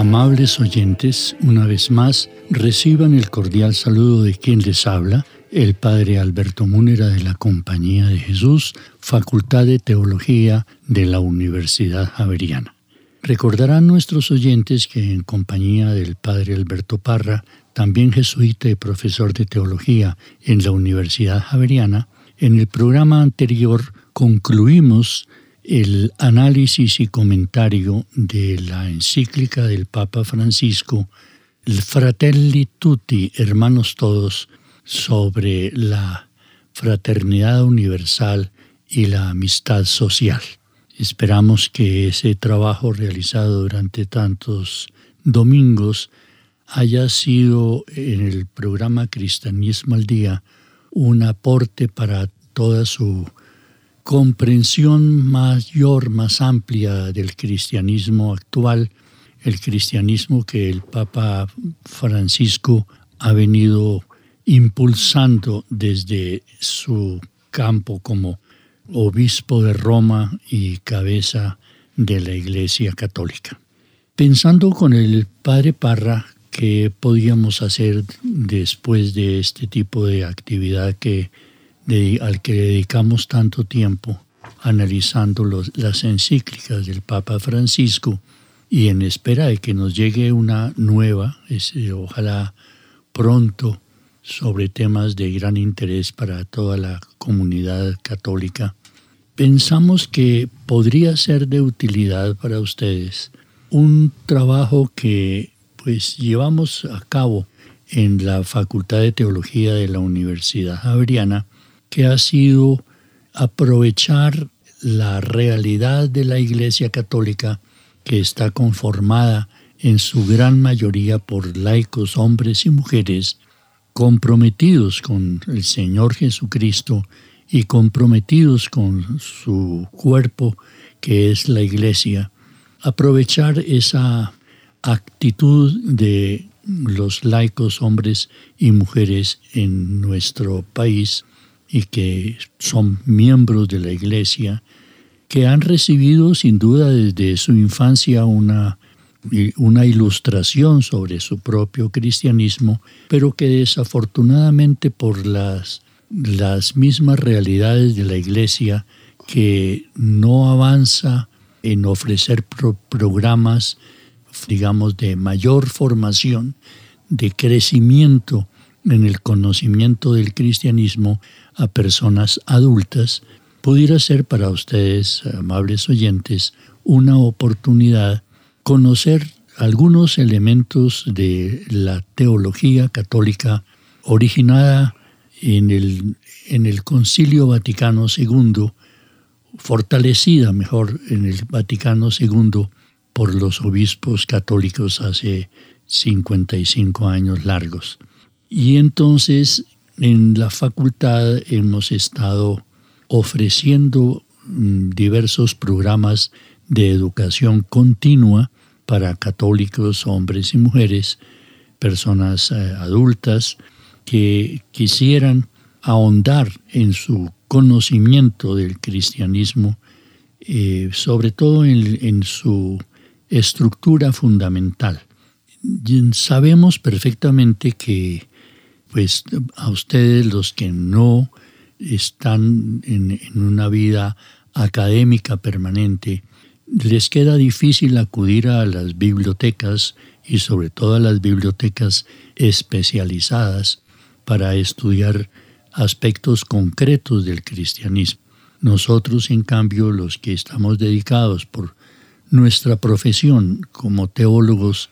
Amables oyentes, una vez más, reciban el cordial saludo de quien les habla, el Padre Alberto Múnera de la Compañía de Jesús, Facultad de Teología de la Universidad Javeriana. Recordarán nuestros oyentes que en compañía del Padre Alberto Parra, también jesuita y profesor de teología en la Universidad Javeriana, en el programa anterior concluimos el análisis y comentario de la encíclica del Papa Francisco, el Fratelli Tutti, hermanos todos, sobre la fraternidad universal y la amistad social. Esperamos que ese trabajo realizado durante tantos domingos haya sido en el programa Cristianismo al Día un aporte para toda su comprensión mayor, más amplia del cristianismo actual, el cristianismo que el Papa Francisco ha venido impulsando desde su campo como obispo de Roma y cabeza de la Iglesia Católica. Pensando con el padre Parra qué podíamos hacer después de este tipo de actividad que al que dedicamos tanto tiempo analizando las encíclicas del Papa Francisco y en espera de que nos llegue una nueva, ojalá pronto, sobre temas de gran interés para toda la comunidad católica, pensamos que podría ser de utilidad para ustedes un trabajo que pues llevamos a cabo en la Facultad de Teología de la Universidad Javeriana que ha sido aprovechar la realidad de la Iglesia Católica que está conformada en su gran mayoría por laicos, hombres y mujeres, comprometidos con el Señor Jesucristo y comprometidos con su cuerpo que es la Iglesia, aprovechar esa actitud de los laicos, hombres y mujeres en nuestro país y que son miembros de la Iglesia, que han recibido sin duda desde su infancia una, una ilustración sobre su propio cristianismo, pero que desafortunadamente por las, las mismas realidades de la Iglesia, que no avanza en ofrecer programas, digamos, de mayor formación, de crecimiento en el conocimiento del cristianismo a personas adultas, pudiera ser para ustedes, amables oyentes, una oportunidad conocer algunos elementos de la teología católica originada en el, en el Concilio Vaticano II, fortalecida mejor en el Vaticano II por los obispos católicos hace 55 años largos. Y entonces en la facultad hemos estado ofreciendo mm, diversos programas de educación continua para católicos, hombres y mujeres, personas eh, adultas que quisieran ahondar en su conocimiento del cristianismo, eh, sobre todo en su estructura fundamental. Sabemos perfectamente que pues a ustedes los que no están en, una vida académica permanente, les queda difícil acudir a las bibliotecas y sobre todo a las bibliotecas especializadas para estudiar aspectos concretos del cristianismo. Nosotros, en cambio, los que estamos dedicados por nuestra profesión como teólogos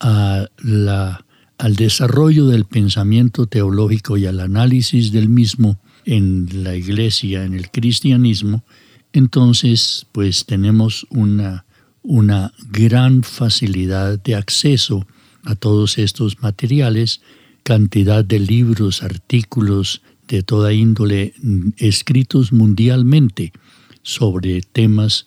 a la, al desarrollo del pensamiento teológico y al análisis del mismo en la iglesia, en el cristianismo, entonces pues tenemos una, una gran facilidad de acceso a todos estos materiales, cantidad de libros, artículos de toda índole mm, escritos mundialmente sobre temas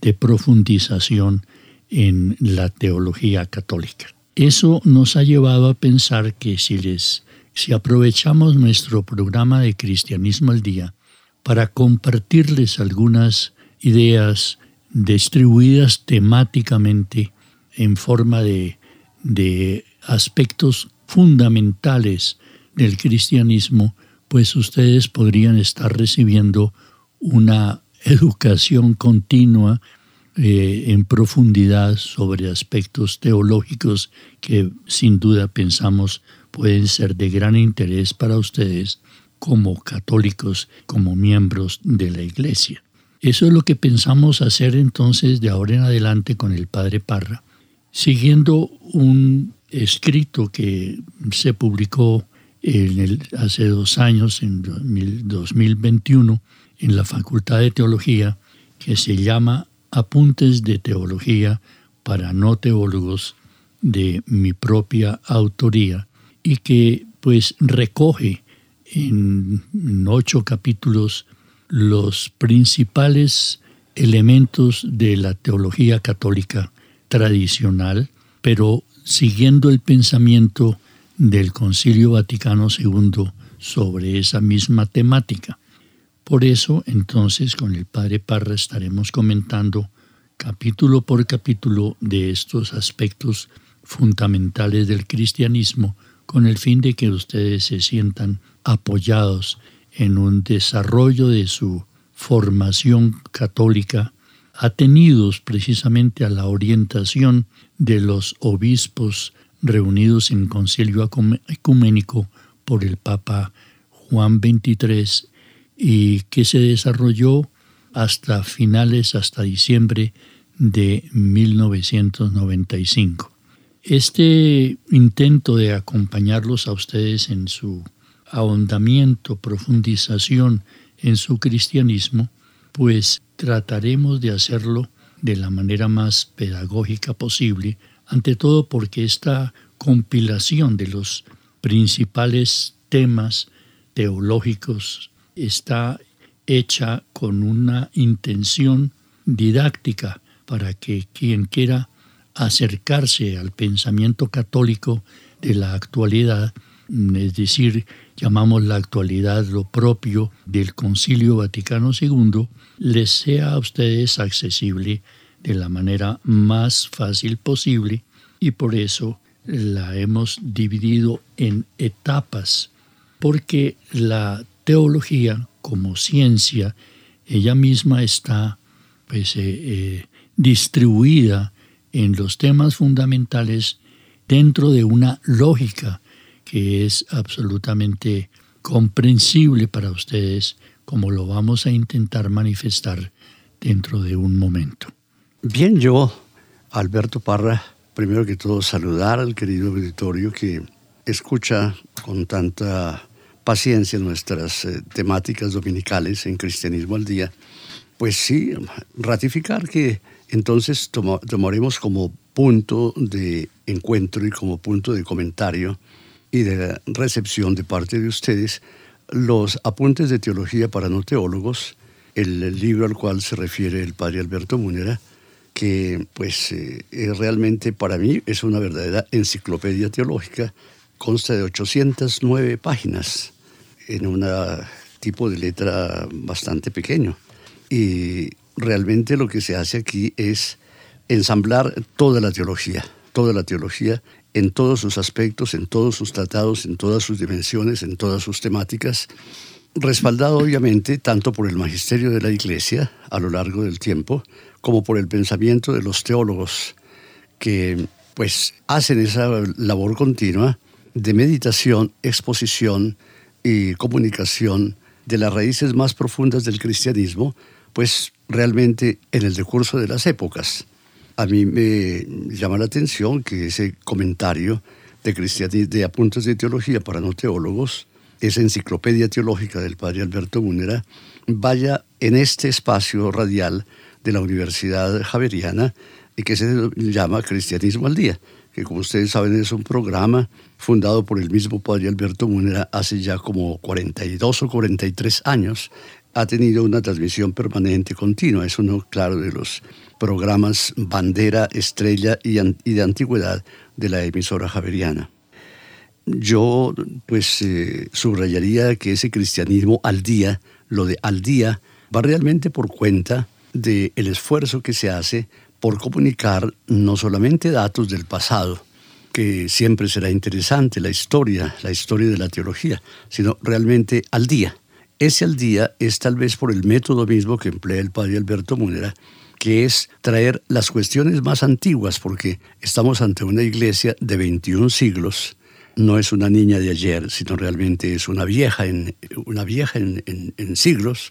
de profundización en la teología católica. Eso nos ha llevado a pensar que si les si aprovechamos nuestro programa de Cristianismo al día para compartirles algunas ideas distribuidas temáticamente en forma de, de aspectos fundamentales del cristianismo, pues ustedes podrían estar recibiendo una educación continua eh, en profundidad sobre aspectos teológicos que sin duda pensamos pueden ser de gran interés para ustedes como católicos, como miembros de la Iglesia. Eso es lo que pensamos hacer entonces de ahora en adelante con el Padre Parra, siguiendo un escrito que se publicó hace dos años, en 2021, en la Facultad de Teología, que se llama Apuntes de Teología para no teólogos de mi propia autoría y que pues recoge en, ocho capítulos los principales elementos de la teología católica tradicional, pero siguiendo el pensamiento del Concilio Vaticano II sobre esa misma temática. Por eso, entonces, con el Padre Parra estaremos comentando capítulo por capítulo de estos aspectos fundamentales del cristianismo con el fin de que ustedes se sientan apoyados en un desarrollo de su formación católica, atenidos precisamente a la orientación de los obispos reunidos en concilio ecuménico por el Papa Juan XXIII y que se desarrolló hasta finales, hasta diciembre de 1995. Este intento de acompañarlos a ustedes en su ahondamiento, profundización en su cristianismo, pues trataremos de hacerlo de la manera más pedagógica posible, ante todo porque esta compilación de los principales temas teológicos está hecha con una intención didáctica para que quien quiera acercarse al pensamiento católico de la actualidad, es decir, llamamos la actualidad lo propio del Concilio Vaticano II, les sea a ustedes accesible de la manera más fácil posible y por eso la hemos dividido en etapas, porque la teología como ciencia, ella misma está pues, eh, eh, distribuida en los temas fundamentales dentro de una lógica que es absolutamente comprensible para ustedes, como lo vamos a intentar manifestar dentro de un momento. Bien, yo, Alberto Parra, primero que todo saludar al querido auditorio que escucha con tanta paciencia nuestras eh, temáticas dominicales en Cristianismo al Día. Pues sí, ratificar que entonces tomaremos como punto de encuentro y como punto de comentario y de recepción de parte de ustedes los apuntes de teología para no teólogos, el libro al cual se refiere el padre Alberto Munera, que pues eh, realmente para mí es una verdadera enciclopedia teológica, consta de 809 páginas en un tipo de letra bastante pequeño. Y realmente lo que se hace aquí es ensamblar toda la teología, toda la teología en todos sus aspectos, en todos sus tratados, en todas sus dimensiones, en todas sus temáticas, respaldado obviamente tanto por el magisterio de la Iglesia a lo largo del tiempo, como por el pensamiento de los teólogos que pues hacen esa labor continua de meditación, exposición y comunicación de las raíces más profundas del cristianismo, pues realmente en el decurso de las épocas. A mí me llama la atención que ese comentario de, de apuntes de teología para no teólogos, esa enciclopedia teológica del padre Alberto Múnera, vaya en este espacio radial de la Universidad Javeriana y que se llama Cristianismo al Día, que como ustedes saben es un programa fundado por el mismo padre Alberto Múnera hace ya como 42 o 43 años. Ha tenido una transmisión permanente continua, es uno, claro, de los programas bandera, estrella y, de antigüedad de la emisora javeriana. Yo, pues, eh, subrayaría que ese cristianismo al día, lo de al día, va realmente por cuenta del el esfuerzo que se hace por comunicar no solamente datos del pasado, que siempre será interesante, la historia, la historia de la teología, sino realmente al día. Ese al día es tal vez por el método mismo que emplea el padre Alberto Munera, que es traer las cuestiones más antiguas, porque estamos ante una iglesia de 21 siglos, no es una niña de ayer, sino realmente es una vieja en, una vieja en siglos,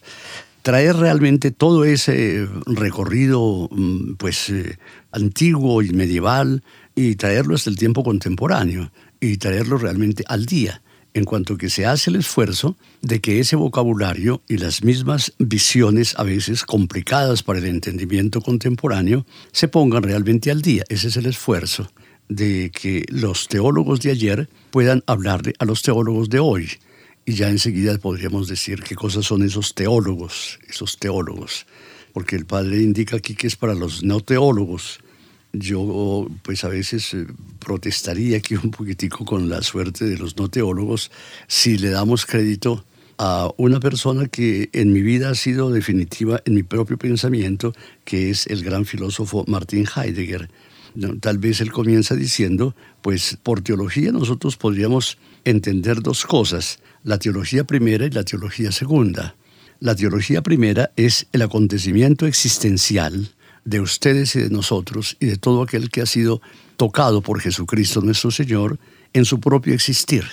traer realmente todo ese recorrido mm, pues eh, antiguo y medieval y traerlo hasta el tiempo contemporáneo y traerlo realmente al día en cuanto que se hace el esfuerzo de que ese vocabulario y las mismas visiones a veces complicadas para el entendimiento contemporáneo se pongan realmente al día. Ese es el esfuerzo de que los teólogos de ayer puedan hablarle a los teólogos de hoy y ya enseguida podríamos decir qué cosas son esos teólogos, esos teólogos, porque el padre indica aquí que es para los no teólogos. Yo pues a veces eh, protestaría aquí un poquitico con la suerte de los no teólogos si le damos crédito a una persona que en mi vida ha sido definitiva en mi propio pensamiento, que es el gran filósofo Martin Heidegger. Tal vez él comienza diciendo, pues por teología nosotros podríamos entender dos cosas la teología primera y la teología segunda. La teología primera es el acontecimiento existencial de ustedes y de nosotros y de todo aquel que ha sido tocado por Jesucristo nuestro Señor en su propio existir.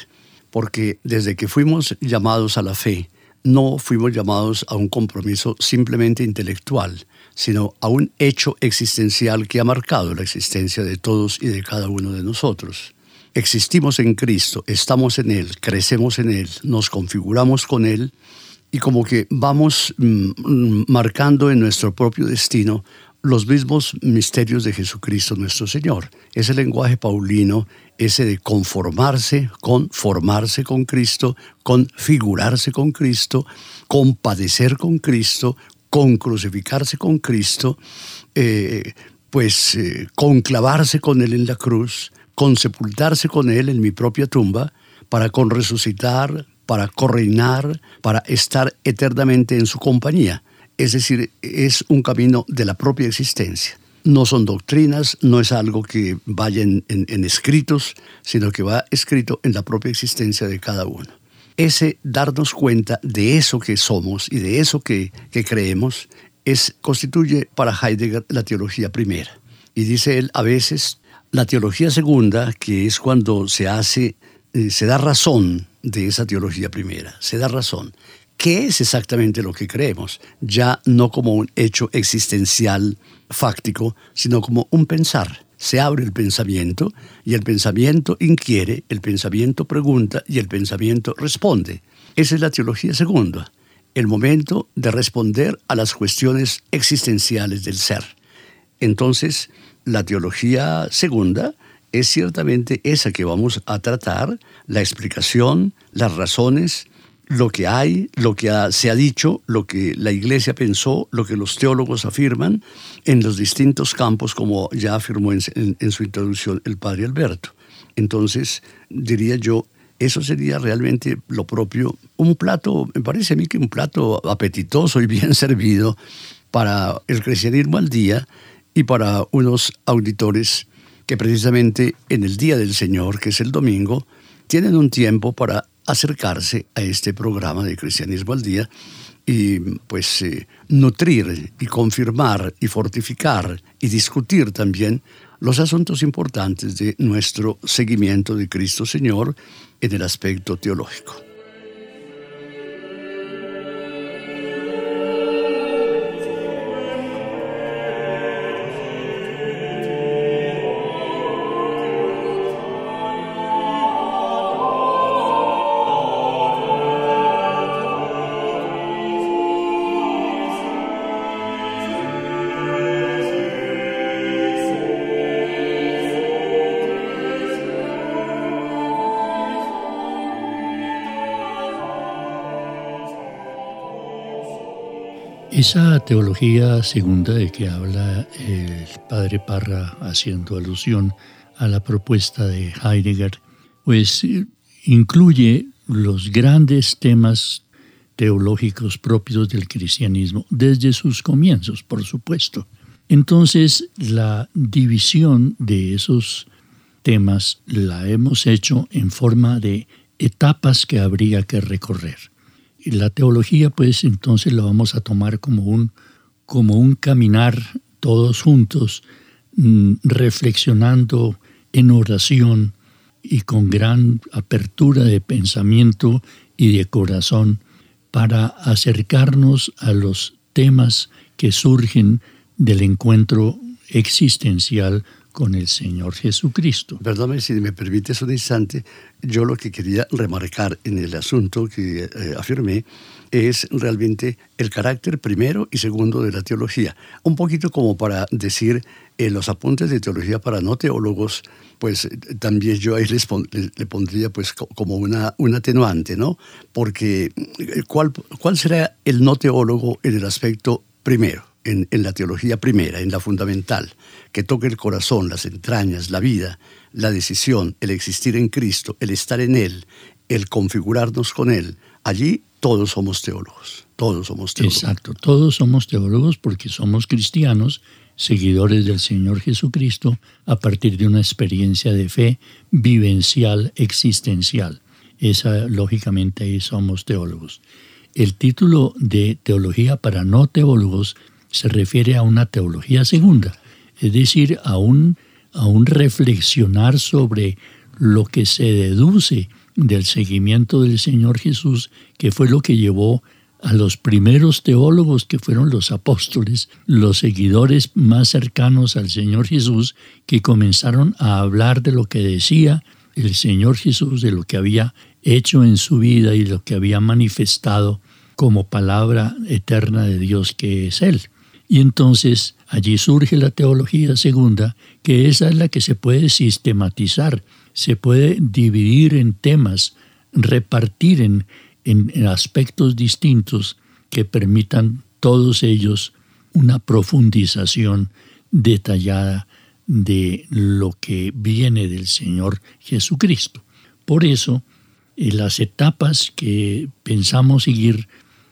Porque desde que fuimos llamados a la fe, no fuimos llamados a un compromiso simplemente intelectual, sino a un hecho existencial que ha marcado la existencia de todos y de cada uno de nosotros existimos en Cristo, estamos en Él, crecemos en Él, nos configuramos con Él y como que vamos mm, marcando en nuestro propio destino los mismos misterios de Jesucristo nuestro Señor. Ese lenguaje paulino, ese de conformarse, conformarse con Cristo, configurarse con Cristo, compadecer con Cristo, con crucificarse con Cristo, eh, pues eh, conclavarse con Él en la cruz, con sepultarse con Él en mi propia tumba, para con resucitar, para correinar, para estar eternamente en su compañía. Es decir, es un camino de la propia existencia. No son doctrinas, no es algo que vaya en, escritos, sino que va escrito en la propia existencia de cada uno. Ese darnos cuenta de eso que somos y de eso que, que creemos es, constituye para Heidegger la teología primera. Y dice él, a veces la teología segunda, que es cuando se hace, eh, se da razón de esa teología primera, se da razón. ¿Qué es exactamente lo que creemos? Ya no como un hecho existencial fáctico, sino como un pensar. Se abre el pensamiento y el pensamiento inquiere, el pensamiento pregunta y el pensamiento responde. Esa es la teología segunda, el momento de responder a las cuestiones existenciales del ser. Entonces, la teología segunda es ciertamente esa que vamos a tratar, la explicación, las razones, lo que hay, lo que se ha dicho, lo que la iglesia pensó, lo que los teólogos afirman en los distintos campos, como ya afirmó en, su introducción el padre Alberto. Entonces, diría yo, eso sería realmente lo propio, un plato, me parece a mí que un plato apetitoso y bien servido para el cristianismo al día y para unos auditores que precisamente en el Día del Señor, que es el domingo, tienen un tiempo para acercarse a este programa de Cristianismo al Día y pues eh, nutrir y confirmar y fortificar y discutir también los asuntos importantes de nuestro seguimiento de Cristo Señor en el aspecto teológico. Esa teología segunda de que habla el padre Parra haciendo alusión a la propuesta de Heidegger, pues incluye los grandes temas teológicos propios del cristianismo desde sus comienzos, por supuesto. Entonces, la división de esos temas la hemos hecho en forma de etapas que habría que recorrer la teología, pues entonces la vamos a tomar como un, como un caminar todos juntos, mm, reflexionando en oración y con gran apertura de pensamiento y de corazón para acercarnos a los temas que surgen del encuentro existencial con el Señor Jesucristo. Perdóname si me permites un instante, yo lo que quería remarcar en el asunto que eh, afirmé es realmente el carácter primero y segundo de la teología. Un poquito como para decir en eh, los apuntes de teología para no teólogos, pues también yo ahí les le, pondría pues como una, un atenuante, ¿no? Porque eh, ¿cuál, ¿cuál será el no teólogo en el aspecto primero? En, la teología primera, en la fundamental, que toque el corazón, las entrañas, la vida, la decisión, el existir en Cristo, el estar en Él, el configurarnos con Él, allí todos somos teólogos, todos somos teólogos. Exacto, todos somos teólogos porque somos cristianos, seguidores del Señor Jesucristo, a partir de una experiencia de fe vivencial, existencial. Esa, lógicamente, ahí somos teólogos. El título de Teología para no teólogos se refiere a una teología segunda, es decir, a un, a un reflexionar sobre lo que se deduce del seguimiento del Señor Jesús, que fue lo que llevó a los primeros teólogos que fueron los apóstoles, los seguidores más cercanos al Señor Jesús, que comenzaron a hablar de lo que decía el Señor Jesús, de lo que había hecho en su vida y lo que había manifestado como palabra eterna de Dios que es Él. Y entonces allí surge la teología segunda, que esa es la que se puede sistematizar, se puede dividir en temas, repartir en, en, aspectos distintos que permitan todos ellos una profundización detallada de lo que viene del Señor Jesucristo. Por eso, en las etapas que pensamos seguir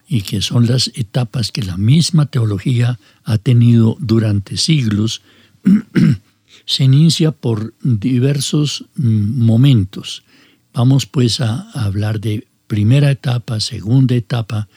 y que son las etapas que la misma teología ha tenido durante siglos, se inicia por diversos mm, momentos. Vamos pues a, hablar de primera etapa, segunda etapa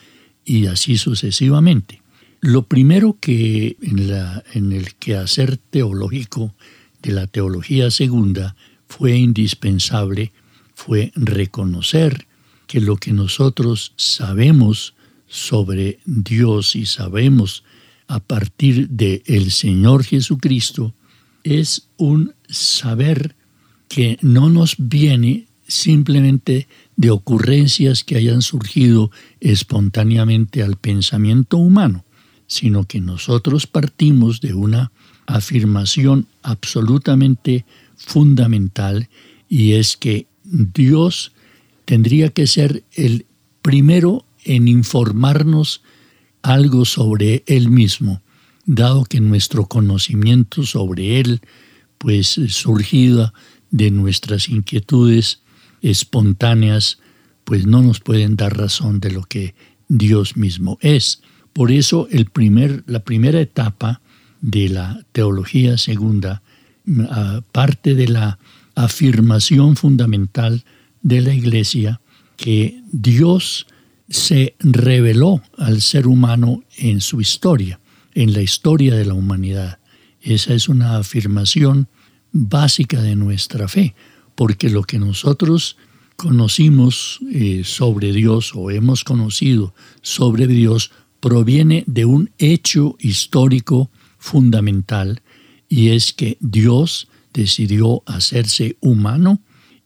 y así sucesivamente. Lo primero que en, la, en el quehacer teológico de la teología segunda fue indispensable fue reconocer que lo que nosotros sabemos sobre Dios y sabemos a partir de el Señor Jesucristo es un saber que no nos viene simplemente de ocurrencias que hayan surgido espontáneamente al pensamiento humano, sino que nosotros partimos de una afirmación absolutamente fundamental y es que Dios tendría que ser el primero en informarnos algo sobre Él mismo, dado que nuestro conocimiento sobre Él, pues surgida de nuestras inquietudes espontáneas, pues no nos pueden dar razón de lo que Dios mismo es. Por eso el primer, la primera etapa de la teología segunda parte de la afirmación fundamental de la iglesia que Dios se reveló al ser humano en su historia, en la historia de la humanidad. Esa es una afirmación básica de nuestra fe, porque lo que nosotros conocimos eh, sobre Dios o hemos conocido sobre Dios proviene de un hecho histórico fundamental y es que Dios decidió hacerse humano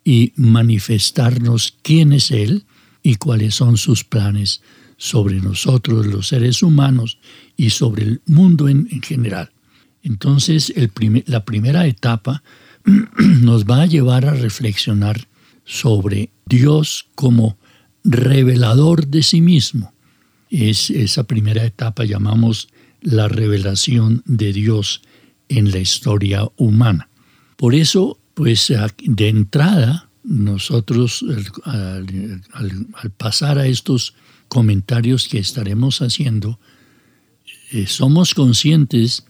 y manifestarnos quién es Él y cuáles son sus planes sobre nosotros, los seres humanos, y sobre el mundo en, general. Entonces, el la primera etapa nos va a llevar a reflexionar sobre Dios como revelador de sí mismo. Es esa primera etapa llamamos la revelación de Dios en la historia humana. Por eso, pues de entrada, nosotros al, pasar a estos comentarios que estaremos haciendo, eh, somos conscientes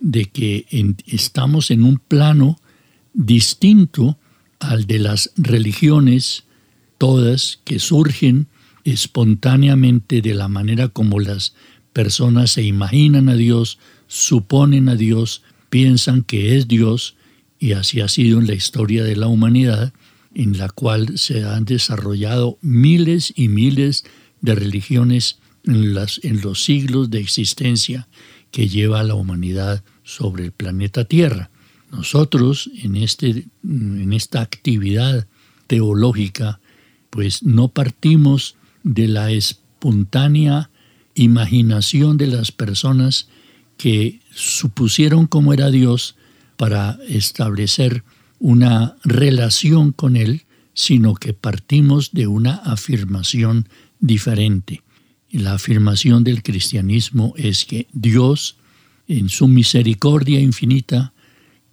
de que estamos en un plano distinto al de las religiones, todas que surgen espontáneamente de la manera como las personas se imaginan a Dios, suponen a Dios, piensan que es Dios, y así ha sido en la historia de la humanidad, en la cual se han desarrollado miles y miles de religiones en, los siglos de existencia que lleva la humanidad sobre el planeta Tierra. Nosotros en, este, en esta actividad teológica, pues no partimos de la espontánea imaginación de las personas que supusieron cómo era Dios para establecer una relación con Él, sino que partimos de una afirmación diferente. La afirmación del cristianismo es que Dios, en su misericordia infinita,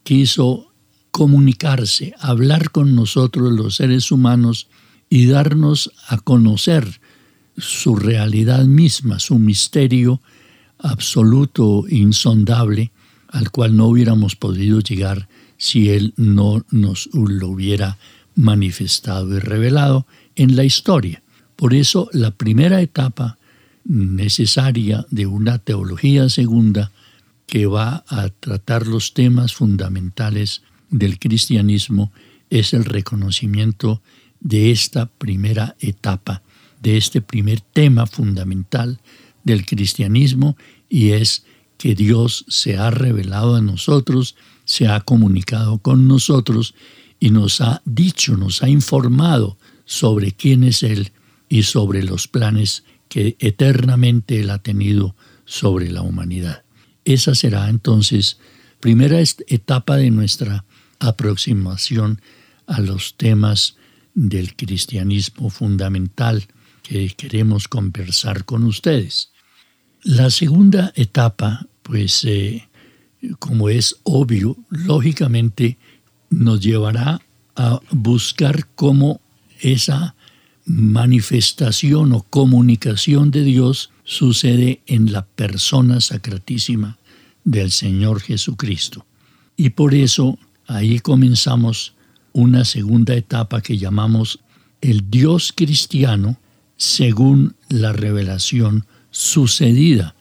quiso comunicarse, hablar con nosotros los seres humanos y darnos a conocer su realidad misma, su misterio absoluto, insondable, al cual no hubiéramos podido llegar si Él no nos lo hubiera manifestado y revelado en la historia. Por eso la primera etapa necesaria de una teología segunda que va a tratar los temas fundamentales del cristianismo es el reconocimiento de esta primera etapa, de este primer tema fundamental del cristianismo y es que Dios se ha revelado a nosotros se ha comunicado con nosotros y nos ha dicho, nos ha informado sobre quién es Él y sobre los planes que eternamente Él ha tenido sobre la humanidad. Esa será entonces primera etapa de nuestra aproximación a los temas del cristianismo fundamental que queremos conversar con ustedes. La segunda etapa, pues eh, como es obvio, lógicamente nos llevará a buscar cómo esa manifestación o comunicación de Dios sucede en la persona sacratísima del Señor Jesucristo. Y por eso ahí comenzamos una segunda etapa que llamamos el Dios cristiano según la revelación sucedida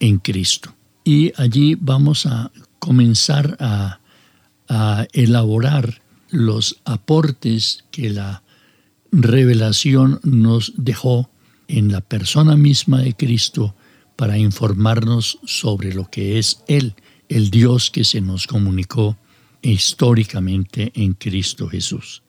en Cristo y allí vamos a comenzar a, elaborar los aportes que la revelación nos dejó en la persona misma de Cristo para informarnos sobre lo que es Él, el Dios que se nos comunicó históricamente en Cristo Jesús.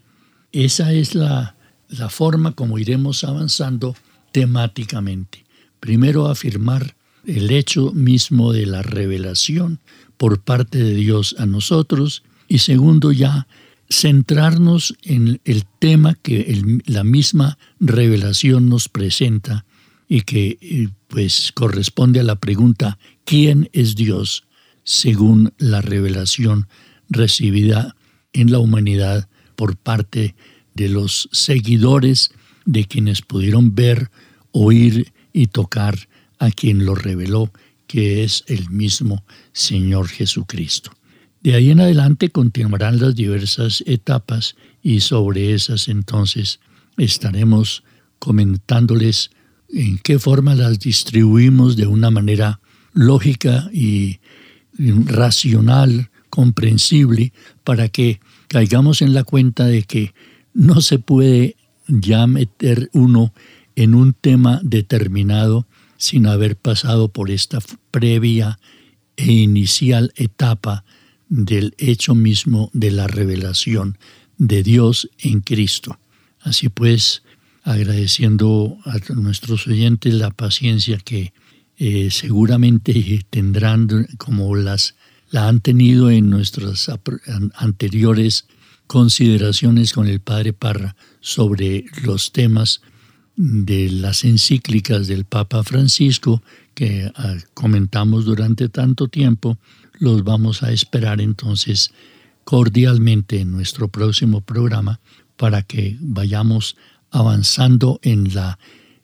Esa es la, la forma como iremos avanzando temáticamente. Primero afirmar el hecho mismo de la revelación por parte de Dios a nosotros y segundo ya centrarnos en el tema que la misma revelación nos presenta y que eh, pues corresponde a la pregunta ¿quién es Dios? según la revelación recibida en la humanidad por parte de los seguidores de quienes pudieron ver, oír y tocar a quien lo reveló, que es el mismo Señor Jesucristo. De ahí en adelante continuarán las diversas etapas y sobre esas entonces estaremos comentándoles en qué forma las distribuimos de una manera lógica y racional, comprensible, para que caigamos en la cuenta de que no se puede ya meter uno en un tema determinado sin haber pasado por esta previa e inicial etapa del hecho mismo de la revelación de Dios en Cristo. Así pues, agradeciendo a nuestros oyentes la paciencia que eh, seguramente tendrán como las la han tenido en nuestras anteriores consideraciones con el padre Parra sobre los temas de las encíclicas del Papa Francisco que ah, comentamos durante tanto tiempo, los vamos a esperar entonces cordialmente en nuestro próximo programa para que vayamos avanzando en la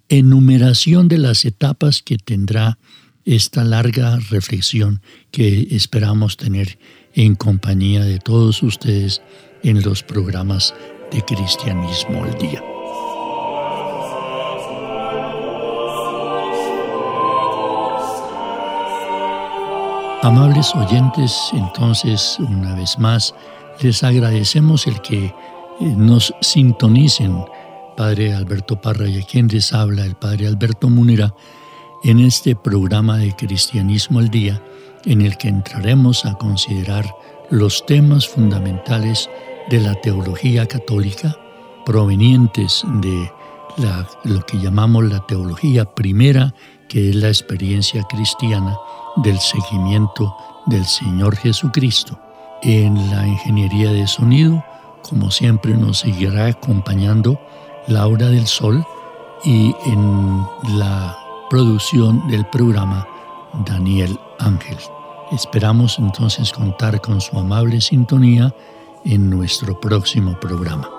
enumeración de las etapas que tendrá esta larga reflexión que esperamos tener en compañía de todos ustedes en los programas de Cristianismo al Día. Amables oyentes, entonces una vez más les agradecemos el que eh, nos sintonicen, Padre Alberto Parra y a quien les habla el Padre Alberto Munera, en este programa de Cristianismo al Día, en el que entraremos a considerar los temas fundamentales de la teología católica provenientes de lo que llamamos la teología primera, que es la experiencia cristiana del seguimiento del Señor Jesucristo. En la ingeniería de sonido, como siempre, nos seguirá acompañando Laura del Sol y en la producción del programa Daniel Ángel. Esperamos entonces contar con su amable sintonía en nuestro próximo programa.